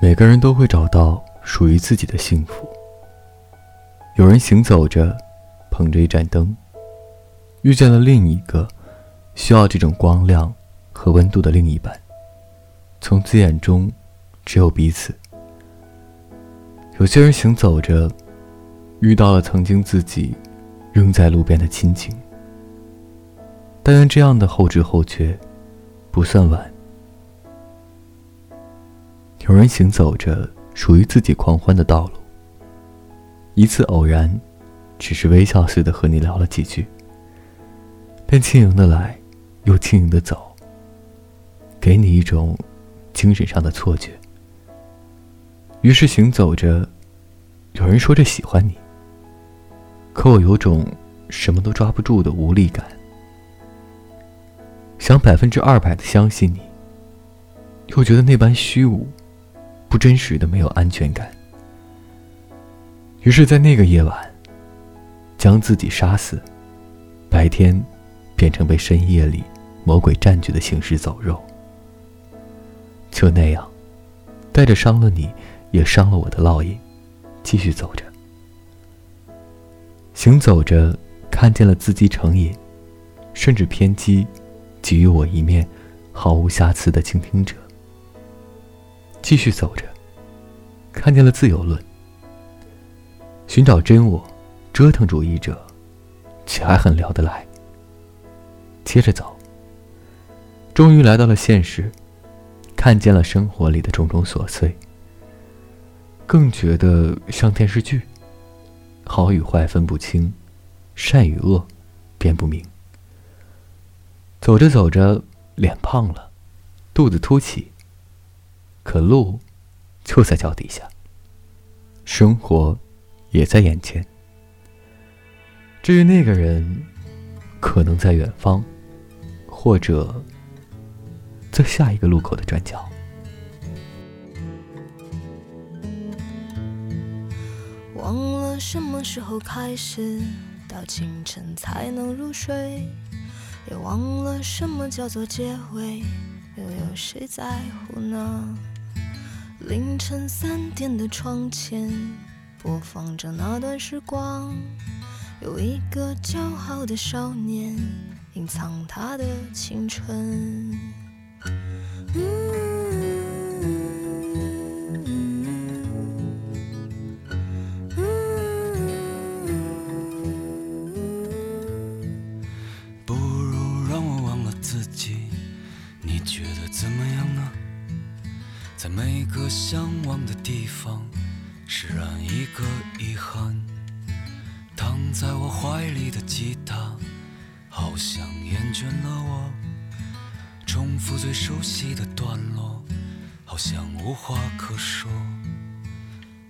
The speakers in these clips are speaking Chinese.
每个人都会找到属于自己的幸福。有人行走着，捧着一盏灯，遇见了另一个需要这种光亮和温度的另一半。从此眼中只有彼此。有些人行走着，遇到了曾经自己扔在路边的亲情。但愿这样的后知后觉，不算晚。有人行走着属于自己狂欢的道路。一次偶然，只是微笑似的和你聊了几句，便轻盈的来，又轻盈的走，给你一种精神上的错觉。于是行走着，有人说着喜欢你，可我有种什么都抓不住的无力感。想百分之二百的相信你，又觉得那般虚无、不真实的没有安全感。于是，在那个夜晚，将自己杀死，白天变成被深夜里魔鬼占据的行尸走肉。就那样，带着伤了你。也伤了我的烙印，继续走着。行走着，看见了自己成瘾，甚至偏激，给予我一面毫无瑕疵的倾听者。继续走着，看见了自由论，寻找真我，折腾主义者，却还很聊得来。接着走，终于来到了现实，看见了生活里的种种琐碎。更觉得像电视剧，好与坏分不清，善与恶辨不明。走着走着，脸胖了，肚子凸起，可路就在脚底下，生活也在眼前。至于那个人，可能在远方，或者在下一个路口的转角。忘了什么时候开始，到清晨才能入睡，也忘了什么叫做结尾，又有谁在乎呢？凌晨三点的窗前，播放着那段时光，有一个骄傲的少年，隐藏他的青春。不如让我忘了自己在每个向往的地方，释然一个遗憾。躺在我怀里的吉他，好像厌倦了我。重复最熟悉的段落，好像无话可说。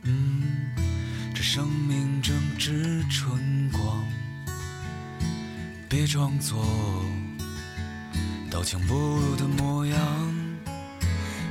嗯，这生命正值春光，别装作刀枪不入的模样。